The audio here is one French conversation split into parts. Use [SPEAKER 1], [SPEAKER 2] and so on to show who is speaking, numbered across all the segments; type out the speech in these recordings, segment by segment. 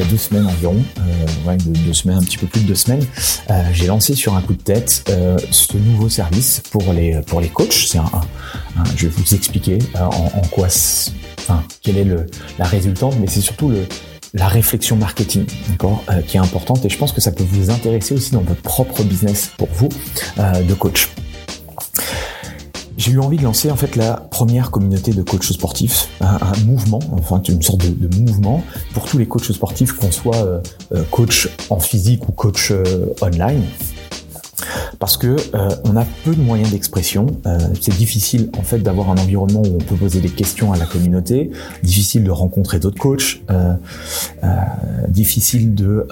[SPEAKER 1] y a deux semaines environ, ouais, deux, semaines, un petit peu plus de deux semaines, j'ai lancé sur un coup de tête ce nouveau service pour les pour les coachs. C'est un, je vais vous expliquer en, en, quoi, enfin, quelle est le, la résultante, mais c'est surtout le la réflexion marketing, d'accord, euh, qui est importante et je pense que ça peut vous intéresser aussi dans votre propre business pour vous euh, de coach. J'ai eu envie de lancer en fait la première communauté de coachs sportifs, un, mouvement, enfin une sorte de, mouvement pour tous les coachs sportifs, qu'on soit euh, coach en physique ou coach online, parce que euh, on a peu de moyens d'expression. Euh, c'est difficile en fait d'avoir un environnement où on peut poser des questions à la communauté, difficile de rencontrer d'autres coachs, euh, difficile de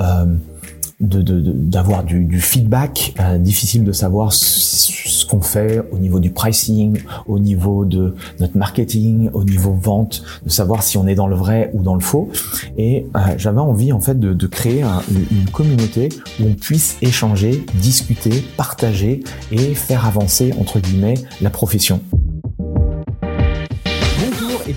[SPEAKER 1] d'avoir du, du, feedback, difficile de savoir ce qu'on fait au niveau du pricing, au niveau de notre marketing, au niveau vente, de savoir si on est dans le vrai ou dans le faux. Et euh, j'avais envie en fait de, de créer une communauté où on puisse échanger, discuter, partager et faire avancer entre guillemets la profession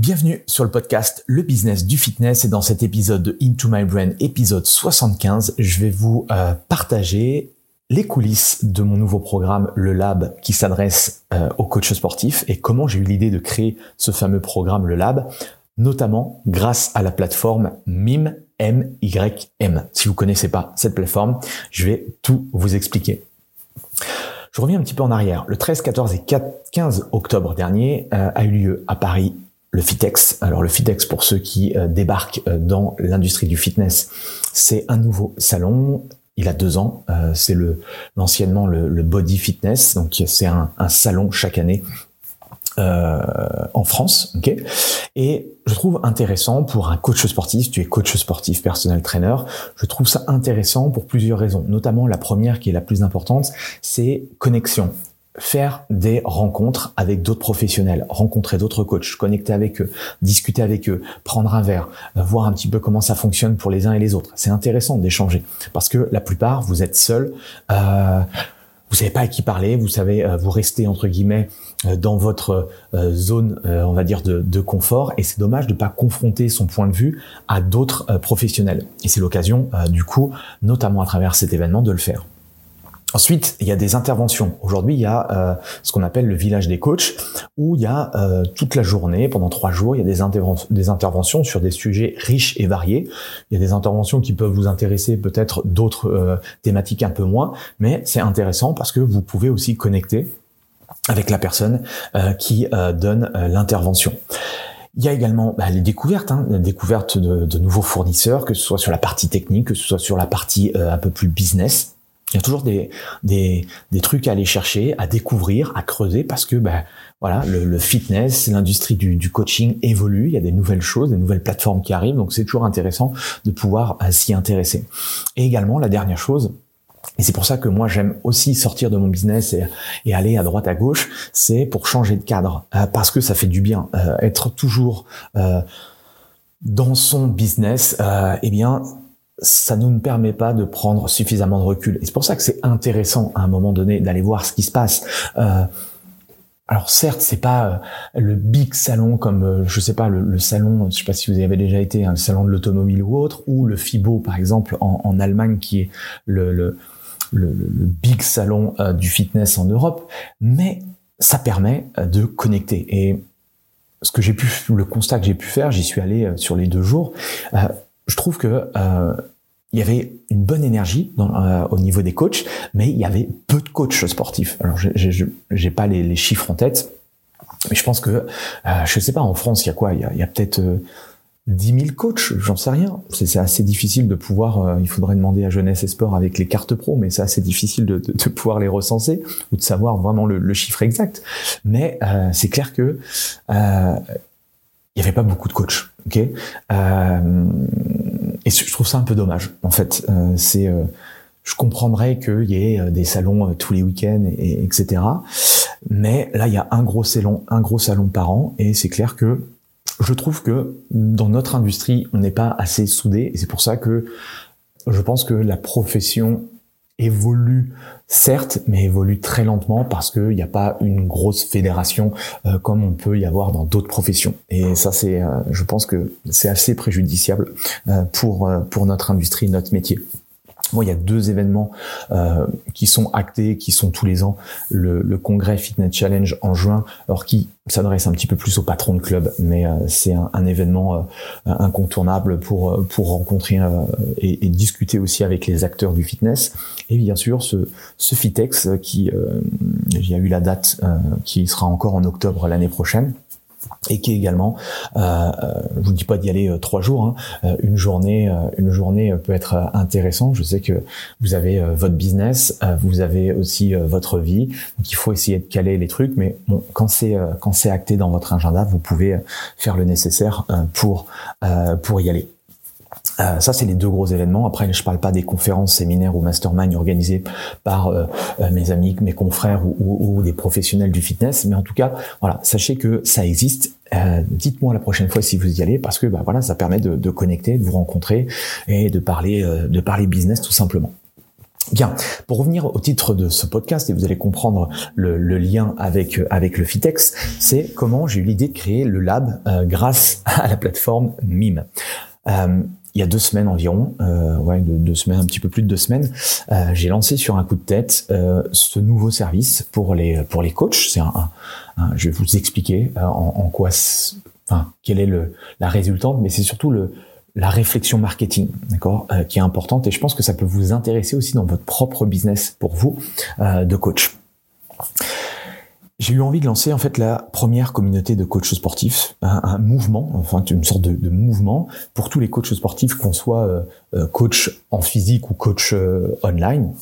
[SPEAKER 1] Bienvenue sur le podcast Le Business du Fitness et dans cet épisode de Into My Brain, épisode 75, je vais vous euh, partager les coulisses de mon nouveau programme, le Lab, qui s'adresse euh, aux coachs sportifs et comment j'ai eu l'idée de créer ce fameux programme, le Lab, notamment grâce à la plateforme MIM, M-Y-M. Si vous connaissez pas cette plateforme, je vais tout vous expliquer. Je reviens un petit peu en arrière. Le 13, 14 et 15 octobre dernier euh, a eu lieu à Paris le Fitex. Alors le Fitex, pour ceux qui euh, débarquent euh, dans l'industrie du fitness, c'est un nouveau salon. Il a deux ans. Euh, c'est le l'anciennement le, Body Fitness. Donc c'est un, salon chaque année en France, ok? Et je trouve intéressant pour un coach sportif, tu es coach sportif, personnel trainer, je trouve ça intéressant pour plusieurs raisons. Notamment la première qui est la plus importante, c'est connexion faire des rencontres avec d'autres professionnels, rencontrer d'autres coachs, connecter avec eux, discuter avec eux, prendre un verre, euh, voir un petit peu comment ça fonctionne pour les uns et les autres. C'est intéressant d'échanger parce que la plupart, vous êtes seuls. Euh, vous savez pas à qui parler, vous savez, euh, vous restez entre guillemets euh, dans votre zone, on va dire, de, de confort, et c'est dommage de pas confronter son point de vue à d'autres professionnels. Et c'est l'occasion, du coup, notamment à travers cet événement, de le faire. Ensuite, il y a des interventions. Aujourd'hui, il y a euh, ce qu'on appelle le village des coachs, où il y a euh, toute la journée, pendant trois jours, il y a des, des, interventions sur des sujets riches et variés. Il y a des interventions qui peuvent vous intéresser, peut-être d'autres euh, thématiques un peu moins, mais c'est intéressant parce que vous pouvez aussi connecter avec la personne qui donne l'intervention. Il y a également bah, les découvertes, hein, les découvertes de, de, nouveaux fournisseurs, que ce soit sur la partie technique, que ce soit sur la partie un peu plus business. Il y a toujours des, des, des, trucs à aller chercher, à découvrir, à creuser, parce que ben, voilà, le, le fitness, l'industrie du, du, coaching évolue, il y a des nouvelles choses, des nouvelles plateformes qui arrivent, donc c'est toujours intéressant de pouvoir euh, s'y intéresser. Et également, la dernière chose, et c'est pour ça que moi j'aime aussi sortir de mon business et, aller à droite à gauche, c'est pour changer de cadre, euh, parce que ça fait du bien. Euh, être toujours dans son business, eh bien ça ne nous permet pas de prendre suffisamment de recul. Et c'est pour ça que c'est intéressant à un moment donné d'aller voir ce qui se passe. Euh, alors certes, c'est pas euh, le big salon comme euh, je sais pas le, salon, je sais pas si vous y avez déjà été, hein, salon de l'automobile ou autre, ou le FIBO par exemple en, Allemagne qui est le, le, le, big salon du fitness en Europe, mais ça permet de connecter. Et ce que j'ai pu, le constat que j'ai pu faire, j'y suis allé sur les deux jours je trouve que il y avait une bonne énergie dans, au niveau des coachs, mais il y avait peu de coachs sportifs. Alors, j'ai pas les, chiffres en tête, mais je pense que, je sais pas, en France, il y a quoi? Il y a, peut-être 10 000 coachs, j'en sais rien. C'est assez difficile de pouvoir, euh, il faudrait demander à Jeunesse et Sport avec les cartes pro, mais c'est assez difficile de, pouvoir les recenser ou de savoir vraiment le, chiffre exact. Mais euh, c'est clair que euh, il y avait pas beaucoup de coachs, ok? Euh, Et je trouve ça un peu dommage. En fait, euh, c'est, je comprendrais qu'il y ait des salons tous les week-ends, et, etc. Mais là, il y a un gros salon, un gros salon par an, et c'est clair que je trouve que dans notre industrie, on n'est pas assez soudé et c'est pour ça que je pense que la profession évolue certes, mais évolue très lentement parce qu'il n'y a pas une grosse fédération euh, comme on peut y avoir dans d'autres professions. Et ça, c'est, euh, je pense que c'est assez préjudiciable euh, pour pour notre industrie, notre métier. Moi, il y a deux événements euh, qui sont actés, qui sont tous les ans. Le, congrès Fitness Challenge en juin, alors qui s'adresse un petit peu plus aux patrons de club, mais euh, c'est un, événement euh, incontournable pour pour rencontrer et, et, discuter aussi avec les acteurs du fitness. Et bien sûr, ce, ce Fitex qui, il y a eu la date qui sera encore en octobre l'année prochaine et qui également, euh, euh, je vous dis pas d'y aller euh, trois jours, hein, euh, une journée, une journée peut être intéressant. Je sais que vous avez votre business, vous avez aussi votre vie, donc il faut essayer de caler les trucs. Mais quand c'est quand c'est acté dans votre agenda, vous pouvez faire le nécessaire pour pour y aller. Euh, ça, c'est les deux gros événements. Après, je parle pas des conférences, séminaires ou mastermind organisés par euh, euh, mes amis, mes confrères ou, des professionnels du fitness. Mais en tout cas, voilà, sachez que ça existe. Dites-moi la prochaine fois si vous y allez, parce que bah, voilà, ça permet de, connecter, de vous rencontrer et de parler, de parler business tout simplement. Bien, pour revenir au titre de ce podcast, et vous allez comprendre le, le lien avec avec le Fitex, c'est comment j'ai eu l'idée de créer le lab grâce à la plateforme Mime. Il y a deux semaines environ, euh, ouais, deux, semaines, un petit peu plus de deux semaines, euh, j'ai lancé sur un coup de tête euh, ce nouveau service pour les pour les coachs. C'est un, je vais vous expliquer en, en, quoi, enfin, quelle est le, la résultante, mais c'est surtout le la réflexion marketing, d'accord, qui est importante et je pense que ça peut vous intéresser aussi dans votre propre business pour vous de coach j'ai eu envie de lancer en fait la première communauté de coachs sportifs, un, mouvement, enfin une sorte de, mouvement pour tous les coachs sportifs, qu'on soit euh, euh, coach en physique ou coach euh, online,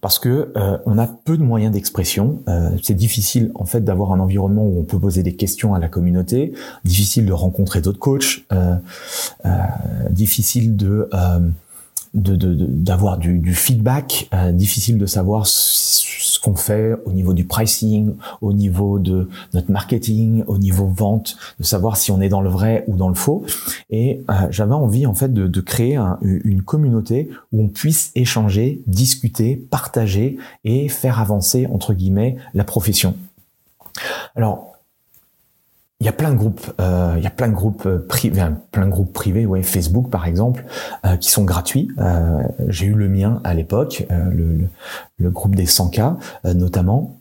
[SPEAKER 1] parce que on a peu de moyens d'expression. c'est difficile en fait d'avoir un environnement où on peut poser des questions à la communauté, difficile de rencontrer d'autres coachs, difficile de d'avoir du, du, feedback, difficile de savoir qu'on fait au niveau du pricing, au niveau de notre marketing, au niveau vente, de savoir si on est dans le vrai ou dans le faux. Et euh, j'avais envie en fait de, de créer une communauté où on puisse échanger, discuter, partager et faire avancer entre guillemets la profession. Alors il y a plein de groupes, euh, il y a plein de groupes euh, privés, plein de groupes privés, ouais, Facebook par exemple, euh, qui sont gratuits. Euh, j'ai eu le mien à l'époque, euh, le, le, le, groupe des 100K notamment.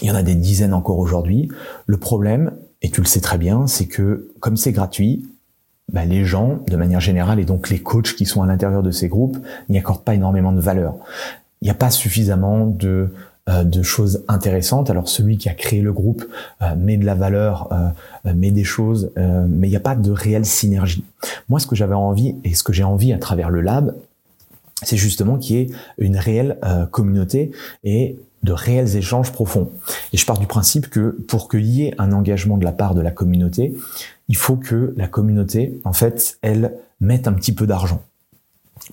[SPEAKER 1] Il y en a des dizaines encore aujourd'hui. Le problème, et tu le sais très bien, c'est que comme c'est gratuit, bah, les gens, de manière générale, et donc les coachs qui sont à l'intérieur de ces groupes, n'y accordent pas énormément de valeur. Il n'y a pas suffisamment de euh, de choses intéressantes. Alors celui qui a créé le groupe euh, met de la valeur, euh, met des choses, mais il n'y a pas de réelle synergie. Moi, ce que j'avais envie et ce que j'ai envie à travers le lab, c'est justement qu'il y ait une réelle communauté et de réels échanges profonds. Et je pars du principe que pour qu'il y ait un engagement de la part de la communauté, il faut que la communauté, en fait, elle mette un petit peu d'argent.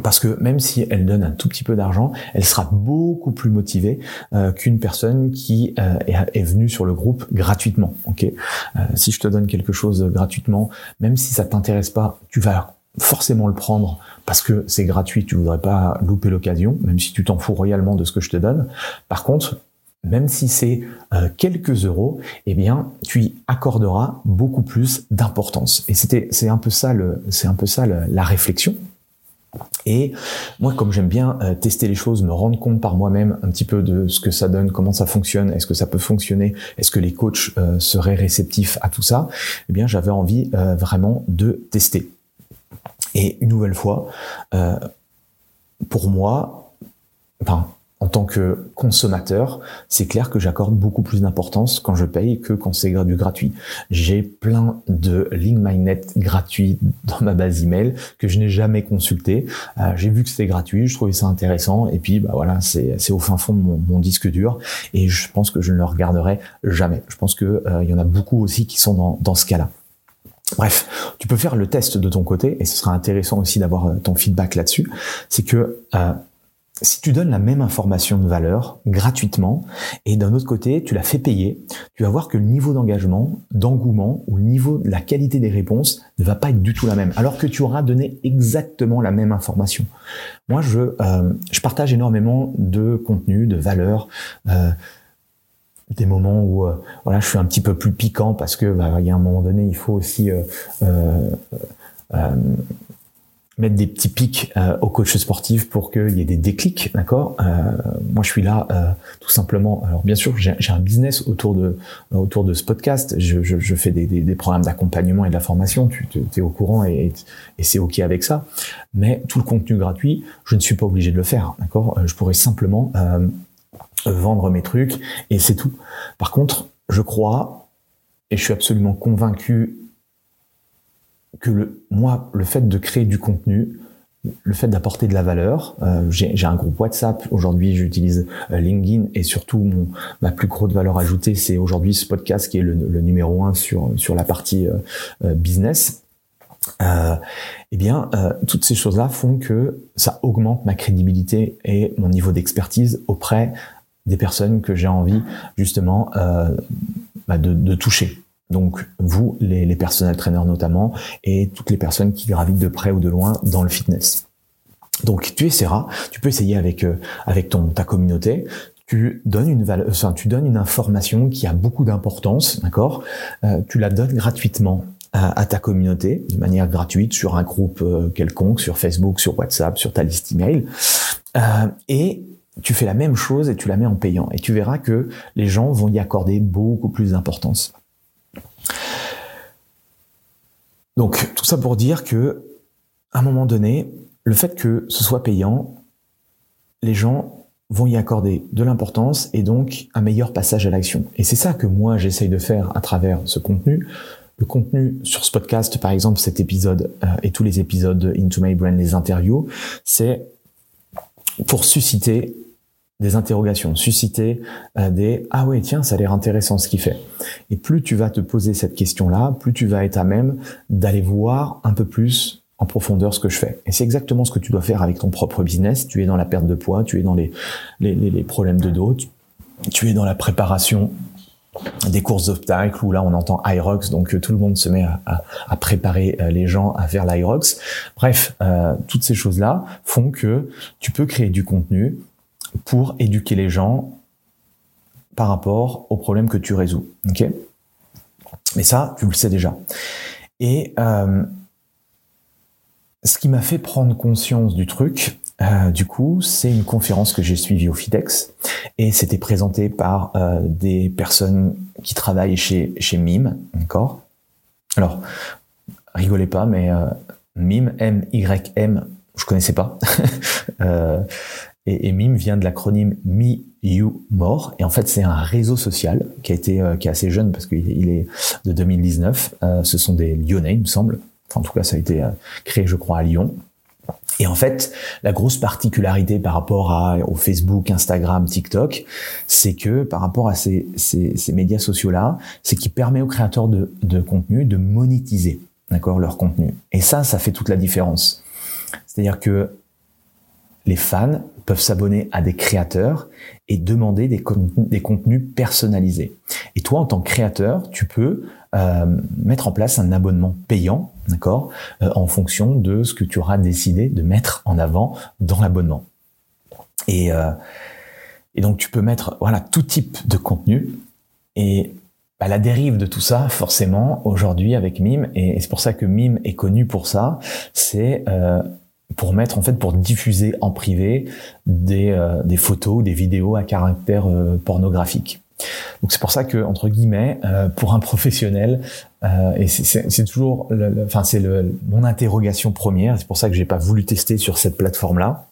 [SPEAKER 1] Parce que même si elle donne un tout petit peu d'argent, elle sera beaucoup plus motivée euh, qu'une personne qui euh, est, venue sur le groupe gratuitement. Ok, euh, si je te donne quelque chose gratuitement, même si ça t'intéresse pas, tu vas forcément le prendre parce que c'est gratuit, tu voudrais pas louper l'occasion, même si tu t'en fous royalement de ce que je te donne. Par contre, même si c'est quelques euros, eh bien, tu y accorderas beaucoup plus d'importance. Et c'était, c'est un peu ça le, c'est un peu ça la réflexion et moi, comme j'aime bien euh, tester les choses, me rendre compte par moi-même un petit peu de ce que ça donne, comment ça fonctionne, est-ce que ça peut fonctionner, est-ce que les coachs euh, seraient réceptifs à tout ça, eh bien, j'avais envie euh, vraiment de tester. Et une nouvelle fois, pour moi, enfin, en tant que consommateur, c'est clair que j'accorde beaucoup plus d'importance quand je paye que quand c'est du gratuit. J'ai plein de lignes MyNet gratuits dans ma base email que je n'ai jamais consulté. Euh, j'ai vu que c'était gratuit, je trouvais ça intéressant et puis bah voilà, c'est au fin fond de mon, disque dur et je pense que je ne le regarderai jamais. Je pense que euh, y en a beaucoup aussi qui sont dans, dans ce cas-là. Bref, tu peux faire le test de ton côté et ce sera intéressant aussi d'avoir euh, ton feedback là-dessus. C'est que si tu donnes la même information de valeur gratuitement et d'un autre côté tu la fais payer, tu vas voir que le niveau d'engagement, d'engouement ou le niveau de la qualité des réponses ne va pas être du tout la même, alors que tu auras donné exactement la même information. Moi, je, euh, je partage énormément de contenu, de valeur. Euh, des moments où euh, voilà je suis un petit peu plus piquant parce que bah, il y a un moment donné il faut aussi euh, mettre des petits pics euh, aux coachs sportifs pour qu'il y ait des déclics, d'accord euh, Moi, je suis là euh, tout simplement. Alors, bien sûr, j'ai un business autour de autour de ce podcast. Je, je, fais des, des, des programmes d'accompagnement et de la formation. Tu es au courant et, et c'est ok avec ça. Mais tout le contenu gratuit, je ne suis pas obligé de le faire, d'accord Je pourrais simplement vendre mes trucs et c'est tout. Par contre, je crois et je suis absolument convaincu que le, moi, le fait de créer du contenu, le fait d'apporter de la valeur, euh, j'ai un groupe WhatsApp, aujourd'hui j'utilise euh, LinkedIn et surtout mon, ma plus grosse valeur ajoutée, c'est aujourd'hui ce podcast qui est le, numéro un sur, sur la partie euh, business. eh bien, toutes ces choses-là font que ça augmente ma crédibilité et mon niveau d'expertise auprès des personnes que j'ai envie justement bah, de, de toucher. Donc vous, les, les personnels traîneurs notamment, et toutes les personnes qui gravitent de près ou de loin dans le fitness. Donc tu essaieras, tu peux essayer avec euh, avec ton ta communauté. Tu donnes une valeur, enfin, tu donnes une information qui a beaucoup d'importance, d'accord euh, Tu la donnes gratuitement à, ta communauté de manière gratuite sur un groupe euh, quelconque, sur Facebook, sur WhatsApp, sur ta liste email, et tu fais la même chose et tu la mets en payant. Et tu verras que les gens vont y accorder beaucoup plus d'importance. Donc tout ça pour dire que à un moment donné, le fait que ce soit payant, les gens vont y accorder de l'importance et donc un meilleur passage à l'action. Et c'est ça que moi j'essaye de faire à travers ce contenu. Le contenu sur ce podcast, par exemple cet épisode euh, et tous les épisodes de Into My Brain, les interviews, c'est pour susciter des interrogations, susciter euh, des ah ouais tiens ça a l'air intéressant ce qu'il fait. Et plus tu vas te poser cette question-là, plus tu vas être à même d'aller voir un peu plus en profondeur ce que je fais. Et c'est exactement ce que tu dois faire avec ton propre business. Tu es dans la perte de poids, tu es dans les, les, les problèmes de dos, tu es dans la préparation des courses d'obstacles où là on entend Irox, donc euh, tout le monde se met à, à, préparer euh, les gens à faire l'Irox. Bref, euh, toutes ces choses-là font que tu peux créer du contenu pour éduquer les gens par rapport aux problèmes que tu résous. Ok? Mais ça, tu le sais déjà. Et euh, ce qui m'a fait prendre conscience du truc, euh, du coup, c'est une conférence que j'ai suivie au FIDEX et c'était présenté par euh, des personnes qui travaillent chez chez Mime, d'accord? Alors, rigolez pas, mais Mime, M Y M, je connaissais pas. Et, et vient de l'acronyme Me, You, More. Et en fait, c'est un réseau social qui a été euh, qui est assez jeune parce qu'il est de 2019. Euh, ce sont des Lyonnais, il me semble. Enfin, en tout cas, ça a été euh, créé, je crois, à Lyon. Et en fait, la grosse particularité par rapport à, au Facebook, Instagram, TikTok, c'est que par rapport à ces, ces, ces médias sociaux-là, c'est qu'il permet aux créateurs de, de contenu de monétiser, d'accord, leur contenu. Et ça, ça fait toute la différence. C'est-à-dire que les fans peuvent s'abonner à des créateurs et demander des, contenus, personnalisés. Et toi, en tant que créateur, tu peux euh, mettre en place un abonnement payant, d'accord, euh, en fonction de ce que tu auras décidé de mettre en avant dans l'abonnement. Et, euh, donc, tu peux mettre voilà tout type de contenu. Et bah, la dérive de tout ça, forcément, aujourd'hui avec Mime, et, c'est pour ça que Mime est connu pour ça, c'est pour mettre en fait pour diffuser en privé des, euh, des photos, des vidéos à caractère euh, pornographique. Donc c'est pour ça que entre guillemets, euh, pour un professionnel, euh, et c'est toujours, enfin c'est mon interrogation première. C'est pour ça que j'ai pas voulu tester sur cette plateforme là.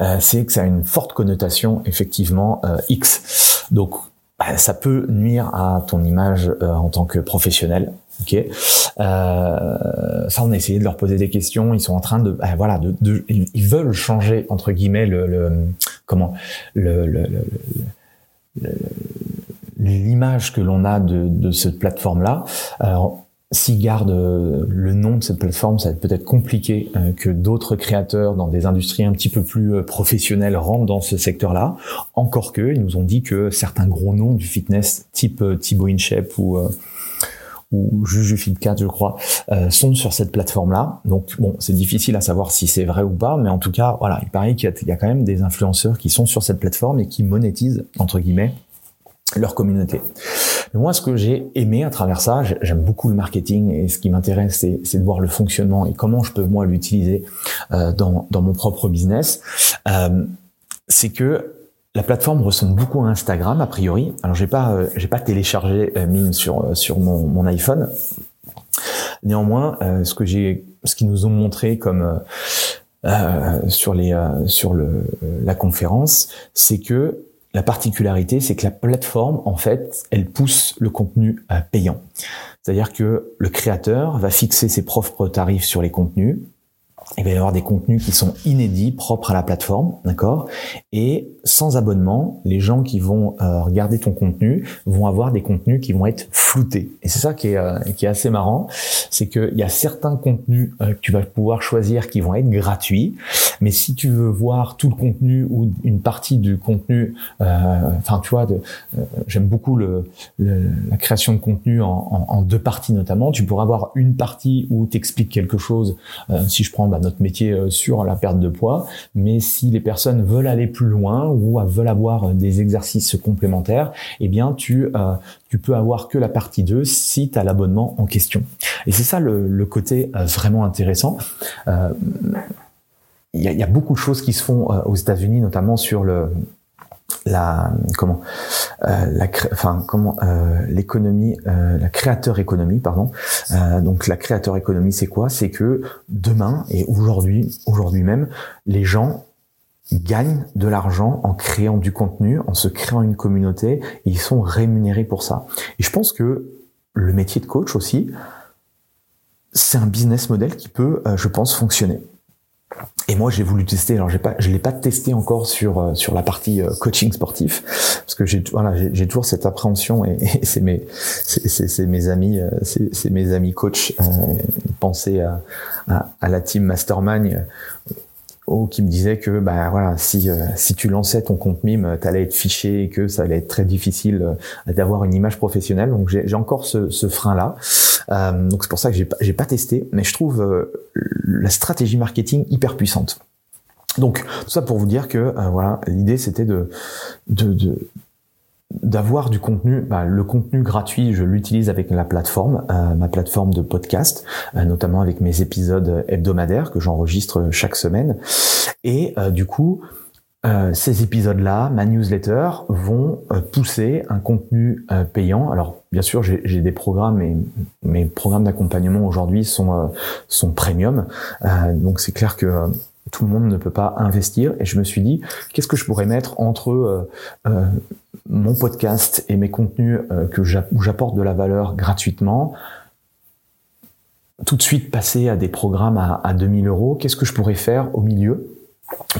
[SPEAKER 1] Euh, c'est que ça a une forte connotation effectivement X. Donc bah, ça peut nuire à ton image en tant que professionnel. Ok, euh, ça on a essayé de leur poser des questions. Ils sont en train de, bah, voilà, ils veulent changer entre guillemets le, comment le, l'image que l'on a de, cette plateforme-là. Alors, s'ils gardent euh, le nom de cette plateforme, ça va être peut-être compliqué euh, que d'autres créateurs dans des industries un petit peu plus professionnelles rentrent dans ce secteur-là. Encore que, ils nous ont dit que certains gros noms du fitness, type Thibaut InShape ou ou Juju Fitcat, je crois, sont sur cette plateforme-là. Donc bon, c'est difficile à savoir si c'est vrai ou pas, mais en tout cas, voilà, il paraît qu'il y, y, a quand même des influenceurs qui sont sur cette plateforme et qui monétisent entre guillemets leur communauté. Moi, ce que j'ai aimé à travers ça, j'aime beaucoup le marketing et ce qui m'intéresse, c'est de voir le fonctionnement et comment je peux moi l'utiliser euh, dans, dans, mon propre business. Euh, c'est que la plateforme ressemble beaucoup à Instagram a priori. Alors j'ai pas euh, pas téléchargé euh, sur euh, sur mon, iPhone. Néanmoins, ce que j'ai ce qu'ils nous ont montré comme sur les sur le la conférence, c'est que la particularité, c'est que la plateforme, en fait, elle pousse le contenu euh, payant. C'est-à-dire que le créateur va fixer ses propres tarifs sur les contenus il va y avoir des contenus qui sont inédits, propres à la plateforme, d'accord? Et sans abonnement, les gens qui vont euh, regarder ton contenu vont avoir des contenus qui vont être floutés. Et c'est ça qui est, euh, qui est assez marrant, c'est qu'il y a certains contenus euh, que tu vas pouvoir choisir qui vont être gratuits, mais si tu veux voir tout le contenu ou une partie du contenu, enfin tu vois, j'aime beaucoup le, la création de contenu en, en, deux parties notamment. Tu pourras avoir une partie où tu expliques quelque chose. si je prends bah, notre métier euh, sur la perte de poids, mais si les personnes veulent aller plus loin ou veulent avoir euh, des exercices complémentaires, eh bien tu euh, tu peux avoir que la partie 2 si tu as l'abonnement en question. Et c'est ça le, côté vraiment intéressant. Il y, a, y, a, beaucoup de choses qui se font aux États-Unis, notamment sur le la comment euh, la enfin comment euh, l'économie euh, la créateur économie pardon. Donc la créateur économie c'est quoi? C'est que demain et aujourd'hui aujourd'hui même les gens gagnent de l'argent en créant du contenu en se créant une communauté. Et ils sont rémunérés pour ça. Et je pense que le métier de coach aussi c'est un business model qui peut je pense fonctionner et moi, j'ai voulu tester. Alors, j'ai pas, je l'ai pas testé encore sur euh, sur la partie euh, coaching sportif, parce que j'ai toujours cette appréhension et, c'est mes amis, euh, c'est mes amis coach. À, la team Mastermind qui me disait que bah voilà si tu lançais ton compte mime t'allais être fiché et que ça allait être très difficile d'avoir une image professionnelle donc j'ai encore ce, ce frein là euh, donc c'est pour ça que j'ai pas, pas testé, mais je trouve euh, la stratégie marketing hyper puissante. Donc tout ça pour vous dire que euh, voilà, l'idée c'était de, d'avoir du contenu, bah, le contenu gratuit, je l'utilise avec la plateforme, ma plateforme de podcast, notamment avec mes épisodes hebdomadaires que j'enregistre chaque semaine. Et du coup, euh, ces épisodes-là, ma newsletter, vont euh, pousser un contenu euh, payant. Alors, bien sûr, j'ai des programmes et mes programmes d'accompagnement aujourd'hui sont, sont premium. donc, c'est clair que tout le monde ne peut pas investir. Et je me suis dit, qu'est-ce que je pourrais mettre entre mon podcast et mes contenus que j'apporte de la valeur gratuitement tout de suite passer à des programmes à, à 2000 euros, qu'est-ce que je pourrais faire au milieu?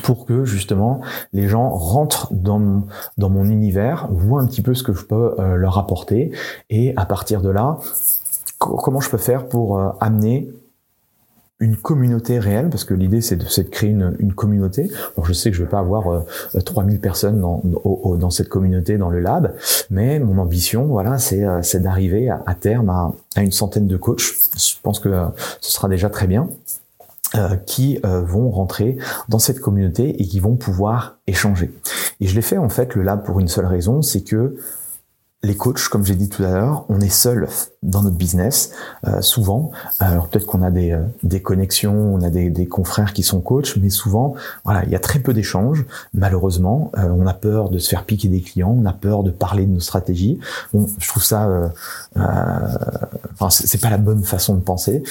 [SPEAKER 1] Pour que justement les gens rentrent dans mon, dans mon univers, voient un petit peu ce que je peux euh, leur apporter et à partir de là, comment je peux faire pour euh, amener une communauté réelle, parce que l'idée c'est de, créer une, une, communauté. Je sais que je vais pas avoir euh, 3000 personnes dans, dans cette communauté, dans le lab, mais mon ambition, voilà, c'est euh, d'arriver à, à, terme à, à, une centaine de coachs. Je pense que ce sera déjà très bien. Euh, qui euh, vont rentrer dans cette communauté et qui vont pouvoir échanger. Et je l'ai fait en fait le lab pour une seule raison, c'est que les coachs, comme j'ai dit tout à l'heure, on est seul dans notre business euh, souvent. Alors peut-être qu'on a des, euh, des connexions, on a des, des, confrères qui sont coachs, mais souvent, voilà, il y a très peu d'échanges. Malheureusement, euh, on a peur de se faire piquer des clients, on a peur de parler de nos stratégies. Bon, je trouve ça, enfin, c'est pas la bonne façon de penser.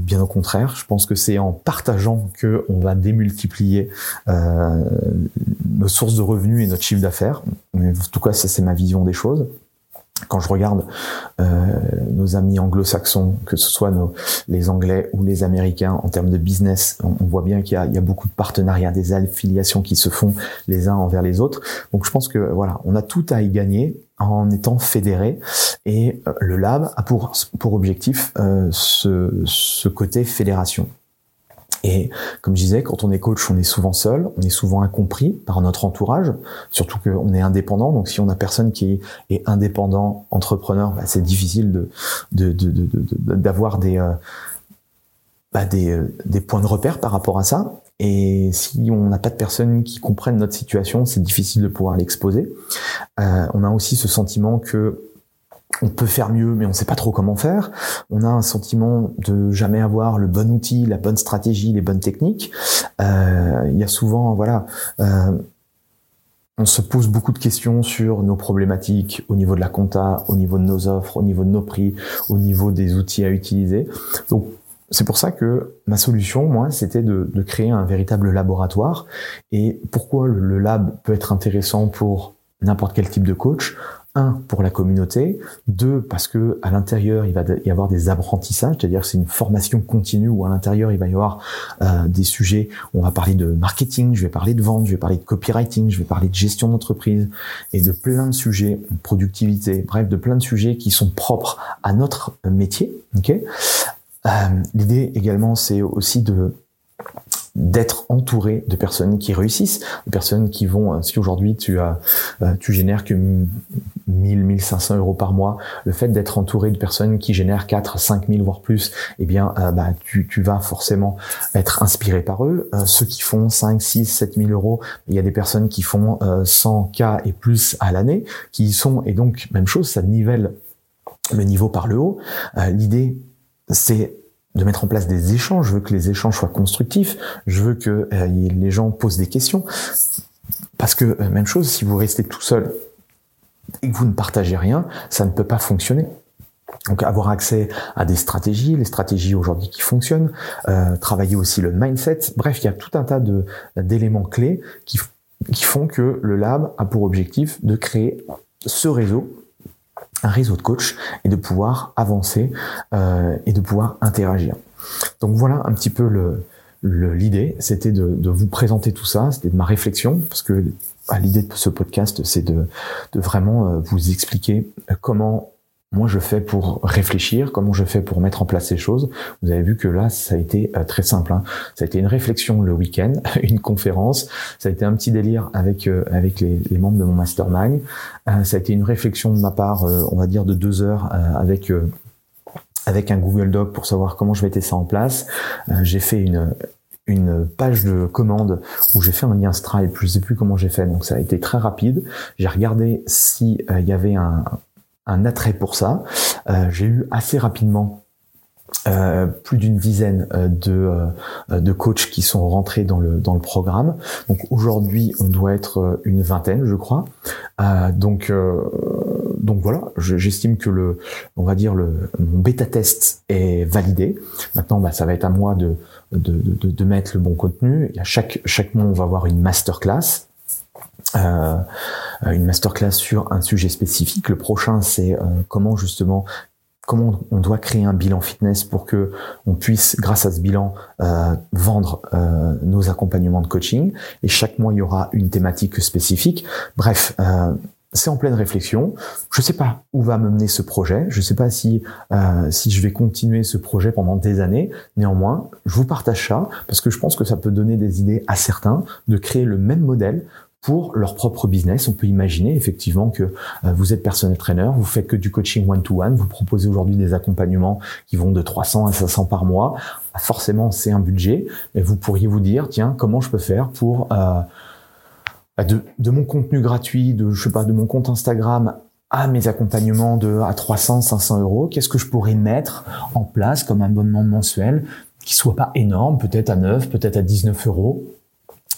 [SPEAKER 1] bien au contraire, je pense que c'est en partageant que on va démultiplier nos sources de revenus et notre chiffre d'affaires. En tout cas, ça c'est ma vision des choses quand je regarde euh, nos amis anglo-saxons, que ce soit nos, les Anglais ou les Américains, en termes de business, on, voit bien qu'il y, y, a beaucoup de partenariats, des affiliations qui se font les uns envers les autres. Donc je pense que voilà, on a tout à y gagner en étant fédéré et euh, le lab a pour, pour objectif euh, ce, ce côté fédération. Et comme je disais, quand on est coach, on est souvent seul, on est souvent incompris par notre entourage, surtout qu'on est indépendant. Donc si on a personne qui est indépendant, entrepreneur, bah, c'est difficile de d'avoir des, euh, bah, des, euh, des points de repère par rapport à ça. Et si on n'a pas de personnes qui comprennent notre situation, c'est difficile de pouvoir l'exposer. Euh, on a aussi ce sentiment que on peut faire mieux, mais on ne sait pas trop comment faire. On a un sentiment de jamais avoir le bon outil, la bonne stratégie, les bonnes techniques. Euh, il y a souvent, voilà, euh, on se pose beaucoup de questions sur nos problématiques au niveau de la compta, au niveau de nos offres, au niveau de nos prix, au niveau des outils à utiliser. Donc c'est pour ça que ma solution, moi, c'était de, créer un véritable laboratoire. Et pourquoi le lab peut être intéressant pour n'importe quel type de coach? Un pour la communauté, deux parce que à l'intérieur il va y avoir des apprentissages, c'est-à-dire c'est une formation continue où à l'intérieur il va y avoir euh, des sujets, on va parler de marketing, je vais parler de vente, je vais parler de copywriting, je vais parler de gestion d'entreprise et de plein de sujets, productivité, bref de plein de sujets qui sont propres à notre métier. Ok? Euh, L'idée également c'est aussi de d'être entouré de personnes qui réussissent, de personnes qui vont, euh, si aujourd'hui tu as, euh, tu génères que 1000, 1500 euros par mois, le fait d'être entouré de personnes qui génèrent 4, 5000 voire plus, eh bien, euh, bah, tu, tu vas forcément être inspiré par eux. ceux qui font 5, 6, 7000 euros, il y a des personnes qui font 100 k et plus à l'année, qui y sont, et donc, même chose, ça nivelle le niveau par le haut. L'idée, c'est de mettre en place des échanges. Je veux que les échanges soient constructifs. Je veux que euh, les gens posent des questions. Parce que euh, même chose, si vous restez tout seul et que vous ne partagez rien, ça ne peut pas fonctionner. Donc avoir accès à des stratégies, les stratégies aujourd'hui qui fonctionnent, euh, travailler aussi le mindset. Bref, il y a tout un tas d'éléments clés qui font que le lab a pour objectif de créer ce réseau un réseau de coachs et de pouvoir avancer euh, et de pouvoir interagir. Donc voilà un petit peu le, l'idée, c'était de, vous présenter tout ça, c'était de ma réflexion, parce que bah, l'idée de ce podcast, c'est de, de vraiment euh, vous expliquer comment moi je fais pour réfléchir, comment je fais pour mettre en place ces choses. Vous avez vu que là, ça a été euh, très simple. Hein. Ça a été une réflexion le week-end, une conférence. Ça a été un petit délire avec euh, avec les, membres de mon mastermind. Euh, ça a été une réflexion de ma part, on va dire de deux heures avec avec un Google Doc pour savoir comment je mettais ça en place. j'ai fait une une page de commande où j'ai fait un lien Stripe, je sais plus comment j'ai fait, donc ça a été très rapide. J'ai regardé si il y avait un, un attrait pour ça. Euh, j'ai eu assez rapidement euh, plus d'une dizaine euh, de, de coachs qui sont rentrés dans le dans le programme. Donc aujourd'hui, on doit être une vingtaine, je crois. donc donc voilà, j'estime que le on va dire le mon bêta test est validé. Maintenant, bah, ça va être à moi de de, de, mettre le bon contenu. A chaque chaque mois, on va avoir une masterclass euh, une masterclass sur un sujet spécifique. Le prochain, c'est euh, comment justement comment on doit créer un bilan fitness pour que on puisse, grâce à ce bilan, euh, vendre nos accompagnements de coaching. Et chaque mois, il y aura une thématique spécifique. Bref, c'est en pleine réflexion. Je ne sais pas où va me mener ce projet. Je ne sais pas si si je vais continuer ce projet pendant des années. Néanmoins, je vous partage ça parce que je pense que ça peut donner des idées à certains de créer le même modèle pour leur propre business. On peut imaginer effectivement que euh, vous êtes personnel trainer, vous faites que du coaching one-to-one, vous proposez aujourd'hui des accompagnements qui vont de 300 à 500 par mois. Bah, forcément, c'est un budget, et vous pourriez vous dire, tiens, comment je peux faire pour euh, bah, de, de, mon contenu gratuit, de je sais pas, de mon compte Instagram à mes accompagnements de à 300, 500 euros, qu'est-ce que je pourrais mettre en place comme abonnement mensuel qui soit pas énorme, peut-être à 9, peut-être à 19 euros?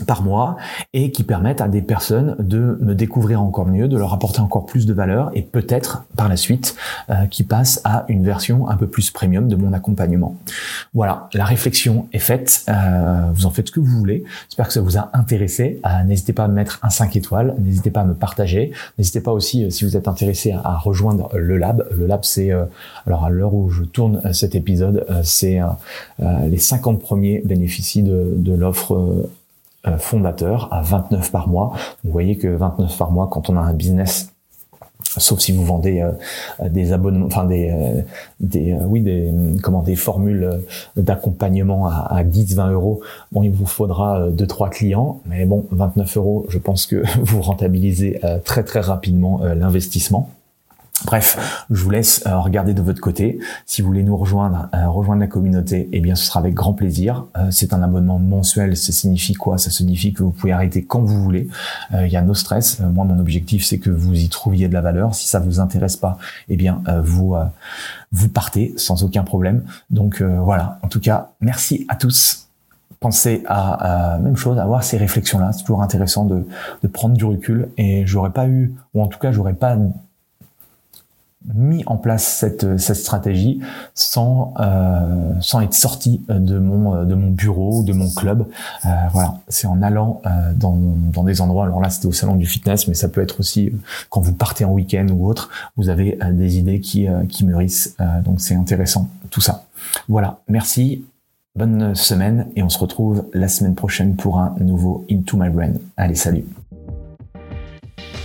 [SPEAKER 1] Par mois et qui permettent à des personnes de me découvrir encore mieux, de leur apporter encore plus de valeur et peut-être par la suite euh, qui passent à une version un peu plus premium de mon accompagnement. Voilà, la réflexion est faite, euh, vous en faites ce que vous voulez. J'espère que ça vous a intéressé. Euh, n'hésitez pas à me mettre un 5 étoiles, n'hésitez pas à me partager, n'hésitez pas aussi si vous êtes intéressé à, rejoindre le lab. Le lab c'est alors à l'heure où je tourne cet épisode, c'est les 50 premiers bénéficient de, l'offre fondateur à 29 par mois. Vous voyez que 29 par mois, quand on a un business sauf si vous vendez euh, des abonnements, enfin des, euh, des oui des comment des formules d'accompagnement à, à 10-20 euros. Bon, il vous faudra deux trois clients, mais bon, 29 euros, je pense que vous rentabilisez très très rapidement l'investissement. Bref, je vous laisse euh, regarder de votre côté. Si vous voulez nous rejoindre, euh, rejoindre la communauté, eh bien ce sera avec grand plaisir. Euh, c'est un abonnement mensuel. Ça signifie quoi? Ça signifie que vous pouvez arrêter quand vous voulez. Il y a no stress. moi, mon objectif, c'est que vous y trouviez de la valeur. Si ça vous intéresse pas, eh bien vous partez sans aucun problème. Donc voilà. En tout cas, merci à tous pensez à, même chose, à avoir ces réflexions-là. C'est toujours intéressant de, de prendre du recul. Et j'aurais pas eu, ou en tout cas, j'aurais pas mis en place cette, cette stratégie sans euh, sans être sorti de mon de mon bureau de mon club. Euh, voilà. C'est en allant euh, dans, dans des endroits. Alors là c'était au salon du fitness mais ça peut être aussi euh, quand vous partez en week-end ou autre vous avez euh, des idées qui qui mûrissent. Donc c'est intéressant tout ça. Voilà. Merci. Bonne semaine et on se retrouve la semaine prochaine pour un nouveau Into My Brain. Allez salut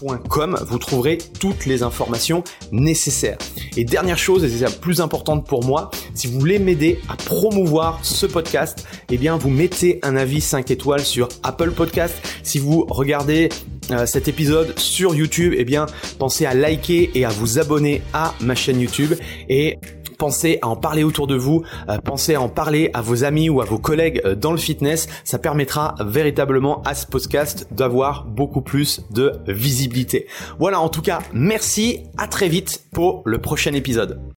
[SPEAKER 2] vous trouverez toutes les informations nécessaires. Et dernière chose, et c'est la plus importante pour moi, si vous voulez m'aider à promouvoir ce podcast, eh bien vous mettez un avis 5 étoiles sur Apple Podcast. Si vous regardez cet épisode sur YouTube, eh bien pensez à liker et à vous abonner à ma chaîne YouTube et pensez à en parler autour de vous, euh, pensez à en parler à vos amis ou à vos collègues euh, dans le fitness, ça permettra véritablement à ce podcast d'avoir beaucoup plus de visibilité. Voilà, en tout cas, merci, à très vite pour le prochain épisode.